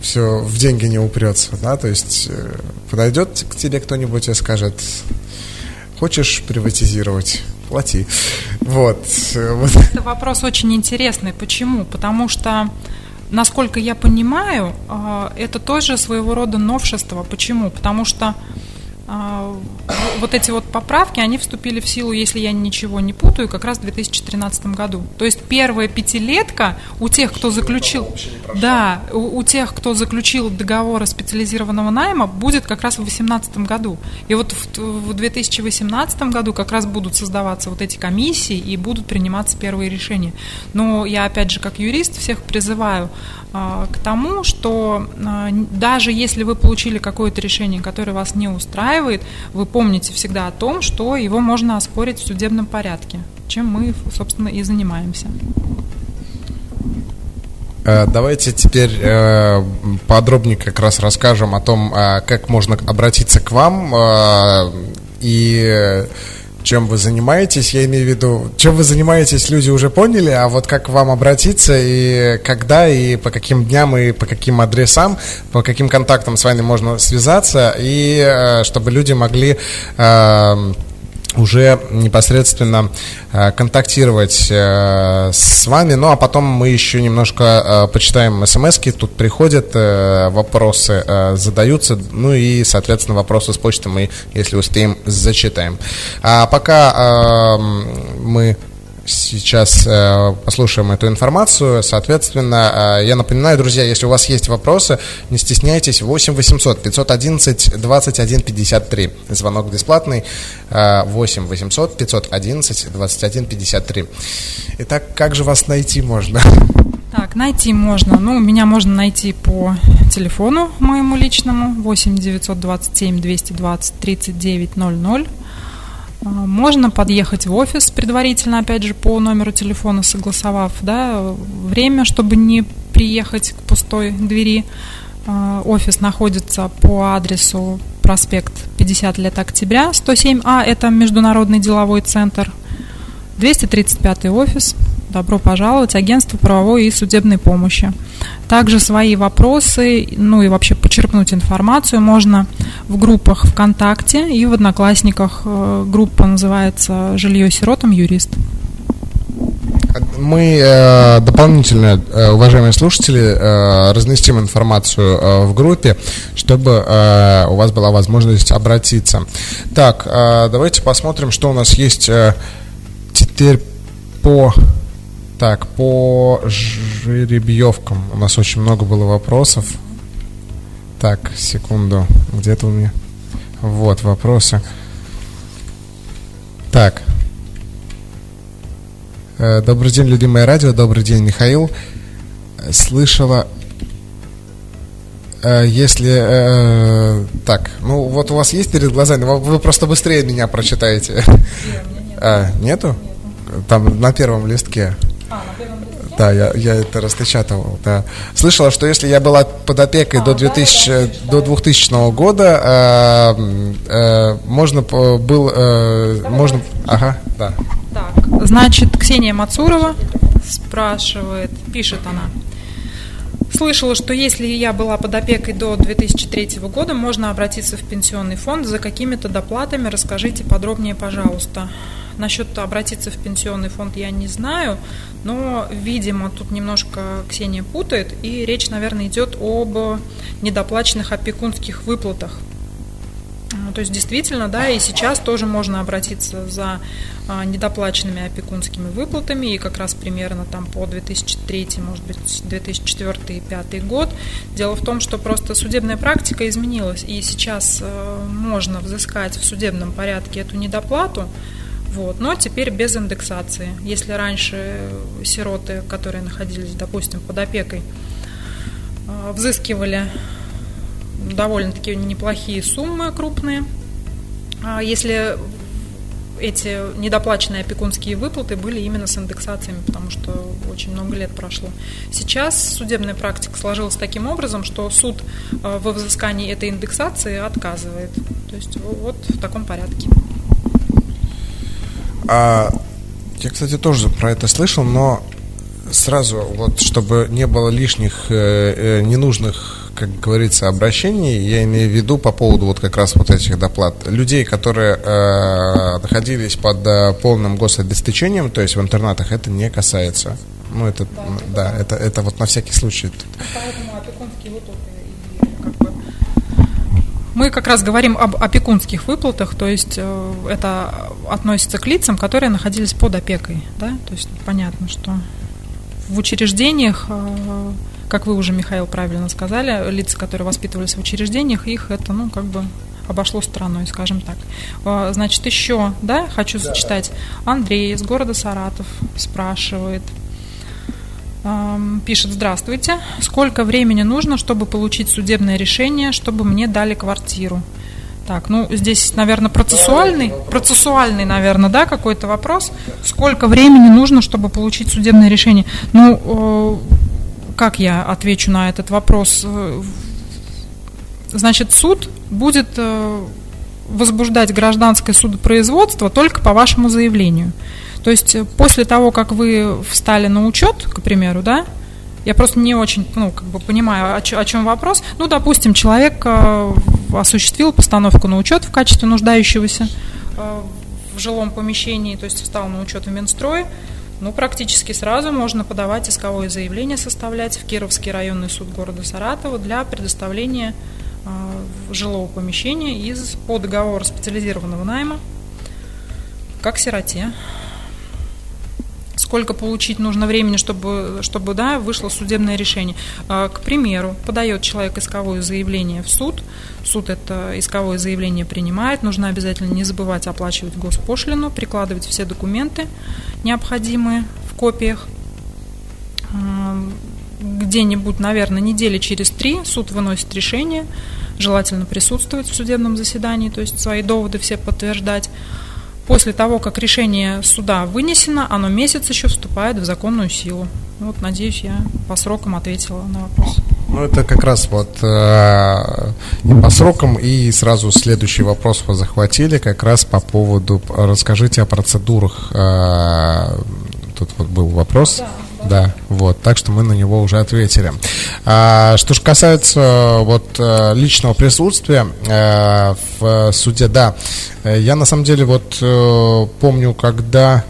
все в деньги не упрется, да, то есть подойдет к тебе кто-нибудь и скажет, Хочешь приватизировать? Плати. Вот. Это вопрос очень интересный. Почему? Потому что насколько я понимаю, а, это тоже своего рода новшество. Почему? Потому что вот эти вот поправки, они вступили в силу, если я ничего не путаю, как раз в 2013 году. То есть первая пятилетка у тех, кто заключил, да, у, у тех, кто заключил договоры специализированного найма, будет как раз в 2018 году. И вот в, в 2018 году как раз будут создаваться вот эти комиссии и будут приниматься первые решения. Но я опять же как юрист всех призываю а, к тому, что а, даже если вы получили какое-то решение, которое вас не устраивает, вы помните всегда о том, что его можно оспорить в судебном порядке, чем мы, собственно, и занимаемся. Э, давайте теперь э, подробнее как раз расскажем о том, э, как можно обратиться к вам и чем вы занимаетесь, я имею в виду, чем вы занимаетесь, люди уже поняли, а вот как вам обратиться и когда, и по каким дням, и по каким адресам, по каким контактам с вами можно связаться, и э, чтобы люди могли э, уже непосредственно э, контактировать э, с вами. Ну, а потом мы еще немножко э, почитаем смс -ки. Тут приходят вопросы, задаются. Ну и, соответственно, вопросы с почты мы, если успеем, зачитаем. А пока мы сейчас э, послушаем эту информацию. Соответственно, э, я напоминаю, друзья, если у вас есть вопросы, не стесняйтесь, 8 800 511 21 53. Звонок бесплатный, э, 8 800 511 21 53. Итак, как же вас найти можно? Так, найти можно. Ну, меня можно найти по телефону моему личному 8 927 220 39 00. А, можно подъехать в офис предварительно, опять же, по номеру телефона согласовав да, время, чтобы не приехать к пустой двери. А, офис находится по адресу проспект 50 лет октября, 107А, это Международный деловой центр. 235 офис, добро пожаловать, агентство правовой и судебной помощи. Также свои вопросы, ну и вообще почерпнуть информацию можно в группах ВКонтакте и в Одноклассниках. Э, группа называется «Жилье сиротам юрист». Мы э, дополнительно, э, уважаемые слушатели, э, разместим информацию э, в группе, чтобы э, у вас была возможность обратиться. Так, э, давайте посмотрим, что у нас есть э, теперь по... Так, по жеребьевкам у нас очень много было вопросов. Так, секунду, где-то у меня... Вот, вопросы. Так, Э, добрый день, любимое радио. Добрый день, Михаил. Слышала, э, если... Э, так, ну вот у вас есть перед глазами, вы просто быстрее меня прочитаете. А, нету? Там на первом листке. А, да, я, я это распечатывал, да. Слышала, что если я была под опекой а, до, 2000, да, до 2000 года, э, э, можно был, э, можно, ага, да. Так, значит, Ксения Мацурова спрашивает, пишет она. Слышала, что если я была под опекой до 2003 года, можно обратиться в пенсионный фонд за какими-то доплатами. Расскажите подробнее, пожалуйста. Насчет обратиться в пенсионный фонд я не знаю, но, видимо, тут немножко Ксения путает, и речь, наверное, идет об недоплаченных опекунских выплатах. Ну, то есть действительно, да, и сейчас тоже можно обратиться за а, недоплаченными опекунскими выплатами, и как раз примерно там по 2003, может быть, 2004 и 2005 год. Дело в том, что просто судебная практика изменилась, и сейчас э, можно взыскать в судебном порядке эту недоплату, вот, но теперь без индексации. Если раньше сироты, которые находились, допустим, под опекой, э, взыскивали довольно-таки неплохие суммы крупные. А если эти недоплаченные опекунские выплаты были именно с индексациями, потому что очень много лет прошло. Сейчас судебная практика сложилась таким образом, что суд э, во взыскании этой индексации отказывает. То есть вот в таком порядке. А, я, кстати, тоже про это слышал, но сразу, вот, чтобы не было лишних э, э, ненужных как говорится, обращений, я имею в виду по поводу вот как раз вот этих доплат. Людей, которые э, находились под э, полным гособеспечением, то есть в интернатах, это не касается. Ну, это, да, да это, это вот на всякий случай. Поэтому Мы как раз говорим об опекунских выплатах, то есть э, это относится к лицам, которые находились под опекой, да, то есть понятно, что в учреждениях э, как вы уже, Михаил, правильно сказали, лица, которые воспитывались в учреждениях, их это, ну, как бы обошло стороной, скажем так. А, значит, еще, да, хочу зачитать. Андрей из города Саратов спрашивает, пишет, здравствуйте, сколько времени нужно, чтобы получить судебное решение, чтобы мне дали квартиру? Так, ну здесь, наверное, процессуальный, процессуальный, наверное, да, какой-то вопрос. Сколько времени нужно, чтобы получить судебное решение? Ну, как я отвечу на этот вопрос? Значит, суд будет э, возбуждать гражданское судопроизводство только по вашему заявлению. То есть э, после того, как вы встали на учет, к примеру, да, я просто не очень, ну, как бы понимаю, о, о чем вопрос. Ну, допустим, человек э, осуществил постановку на учет в качестве нуждающегося в жилом помещении, то есть встал на учет в Минстрое, ну, практически сразу можно подавать исковое заявление, составлять в Кировский районный суд города Саратова для предоставления э, жилого помещения из по договору специализированного найма как сироте. Сколько получить нужно времени, чтобы, чтобы да, вышло судебное решение. К примеру, подает человек исковое заявление в суд, суд это исковое заявление принимает, нужно обязательно не забывать оплачивать госпошлину, прикладывать все документы необходимые в копиях. Где-нибудь, наверное, недели через три суд выносит решение, желательно присутствовать в судебном заседании, то есть свои доводы все подтверждать. После того, как решение суда вынесено, оно месяц еще вступает в законную силу. Вот, надеюсь, я по срокам ответила на вопрос. Ну, это как раз вот э, и по срокам, и сразу следующий вопрос вы захватили, как раз по поводу, расскажите о процедурах, э, тут тут вот был вопрос. Да. Да, вот, так что мы на него уже ответили. А, что же касается вот э, личного присутствия а, в суде, да, я на самом деле вот помню, когда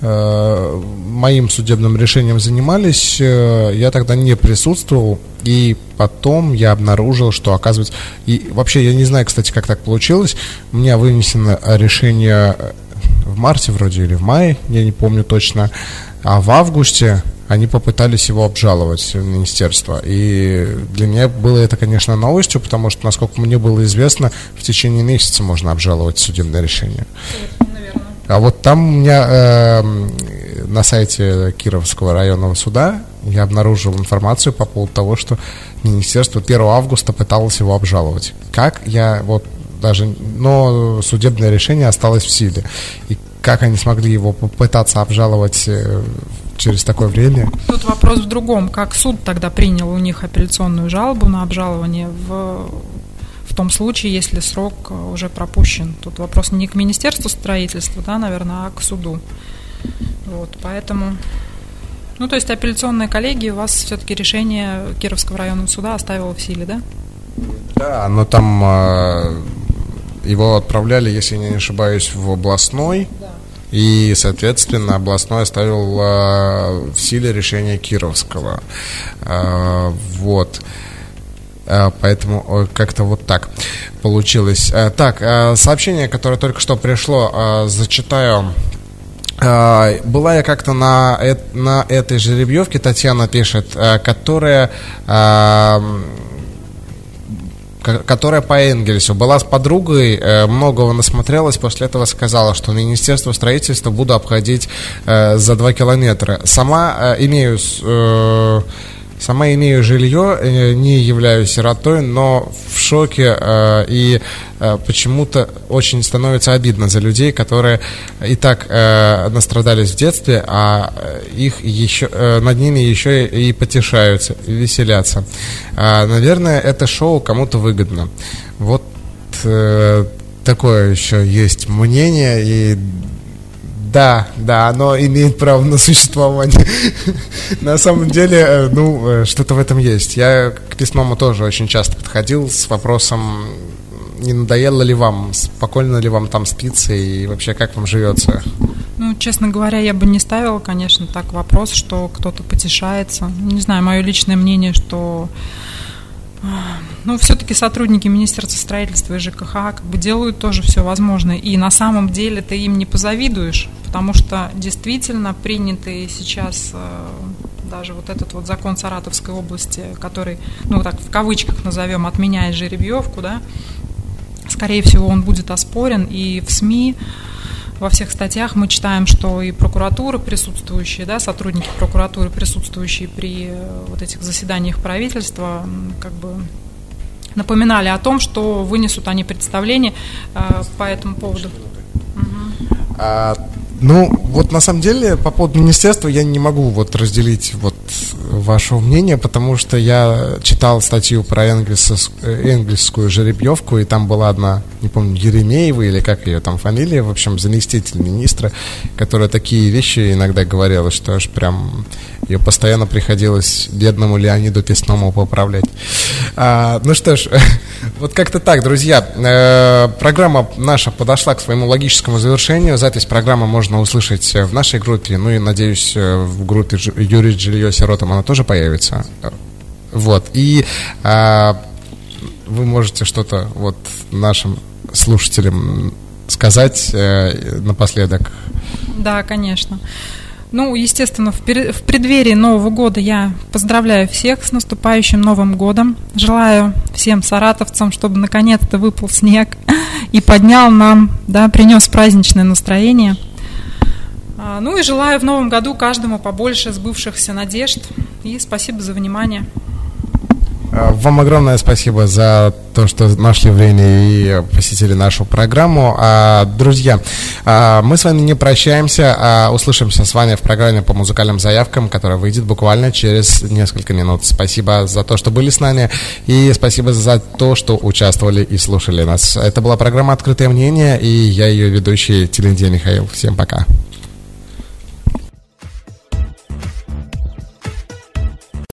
моим судебным решением занимались, я тогда не присутствовал, и потом я обнаружил, что оказывается... И вообще, я не знаю, кстати, как так получилось, у меня вынесено решение в марте вроде или в мае, я не помню точно, а в августе они попытались его обжаловать в министерство. И для меня было это, конечно, новостью, потому что, насколько мне было известно, в течение месяца можно обжаловать судебное решение. А вот там у меня э, на сайте Кировского районного суда я обнаружил информацию по поводу того, что министерство 1 августа пыталось его обжаловать. Как я вот даже, но судебное решение осталось в силе. И как они смогли его попытаться обжаловать э, через такое время? Тут вопрос в другом. Как суд тогда принял у них апелляционную жалобу на обжалование в в том случае, если срок э, уже пропущен. Тут вопрос не к Министерству строительства, да, наверное, а к суду. Вот, поэтому... Ну, то есть апелляционная коллегия у вас все-таки решение Кировского районного суда оставила в силе, да? Да, но там э, его отправляли, если я не ошибаюсь, в областной. И, соответственно, областной оставил э, в силе решение Кировского. Э, вот. Э, поэтому как-то вот так получилось. Так, сообщение, которое только что пришло, зачитаю. Была я как-то на, на этой жеребьевке, Татьяна пишет, которая которая по Энгельсу была с подругой, э, многого насмотрелась, после этого сказала, что Министерство строительства буду обходить э, за два километра. Сама э, имею Сама имею жилье, э, не являюсь сиротой, но в шоке э, и э, почему-то очень становится обидно за людей, которые и так настрадались в детстве, а их еще, над ними еще и, потешаются, и веселятся. Э, наверное, это шоу кому-то выгодно. Вот такое еще есть мнение, и да, да, оно имеет право на существование. На самом деле, э, ну, э, что-то в этом есть. Я к письмому тоже очень часто подходил с вопросом, не надоело ли вам, спокойно ли вам там спится и вообще как вам живется? Ну, честно говоря, я бы не ставила, конечно, так вопрос, что кто-то потешается. Не знаю, мое личное мнение, что ну, все-таки сотрудники Министерства строительства и ЖКХ как бы делают тоже все возможное. И на самом деле ты им не позавидуешь, потому что действительно принятый сейчас э, даже вот этот вот закон Саратовской области, который, ну, так в кавычках назовем, отменяет жеребьевку, да, скорее всего, он будет оспорен, и в СМИ во всех статьях мы читаем, что и прокуратура присутствующие, да, сотрудники прокуратуры, присутствующие при э, вот этих заседаниях правительства, как бы напоминали о том, что вынесут они представление э, по этому поводу. А, ну, вот на самом деле, по поводу министерства я не могу вот разделить вот вашего мнения, потому что я читал статью про английскую жеребьевку, и там была одна, не помню, Еремеева или как ее там фамилия, в общем, заместитель министра, которая такие вещи иногда говорила, что аж прям ее постоянно приходилось бедному Леониду Песному поправлять. А, ну что ж, вот как-то так, друзья. Э, программа наша подошла к своему логическому завершению. Запись программы можно услышать в нашей группе, ну и, надеюсь, э, в группе Юрий Жилье Сиротом она тоже появится. Вот. И а, вы можете что-то вот нашим слушателям сказать э, напоследок. Да, конечно. Ну, естественно, в, в преддверии Нового года я поздравляю всех с наступающим Новым годом. Желаю всем саратовцам, чтобы наконец-то выпал снег и поднял нам, да, принес праздничное настроение. А, ну и желаю в новом году каждому побольше сбывшихся надежд. И спасибо за внимание. Э, вам огромное спасибо за то, что нашли время и посетили нашу программу. А, друзья, а, мы с вами не прощаемся, а услышимся с вами в программе по музыкальным заявкам, которая выйдет буквально через несколько минут. Спасибо за то, что были с нами, и спасибо за то, что участвовали и слушали нас. Это была программа «Открытое мнение», и я ее ведущий Телендия Михаил. Всем пока.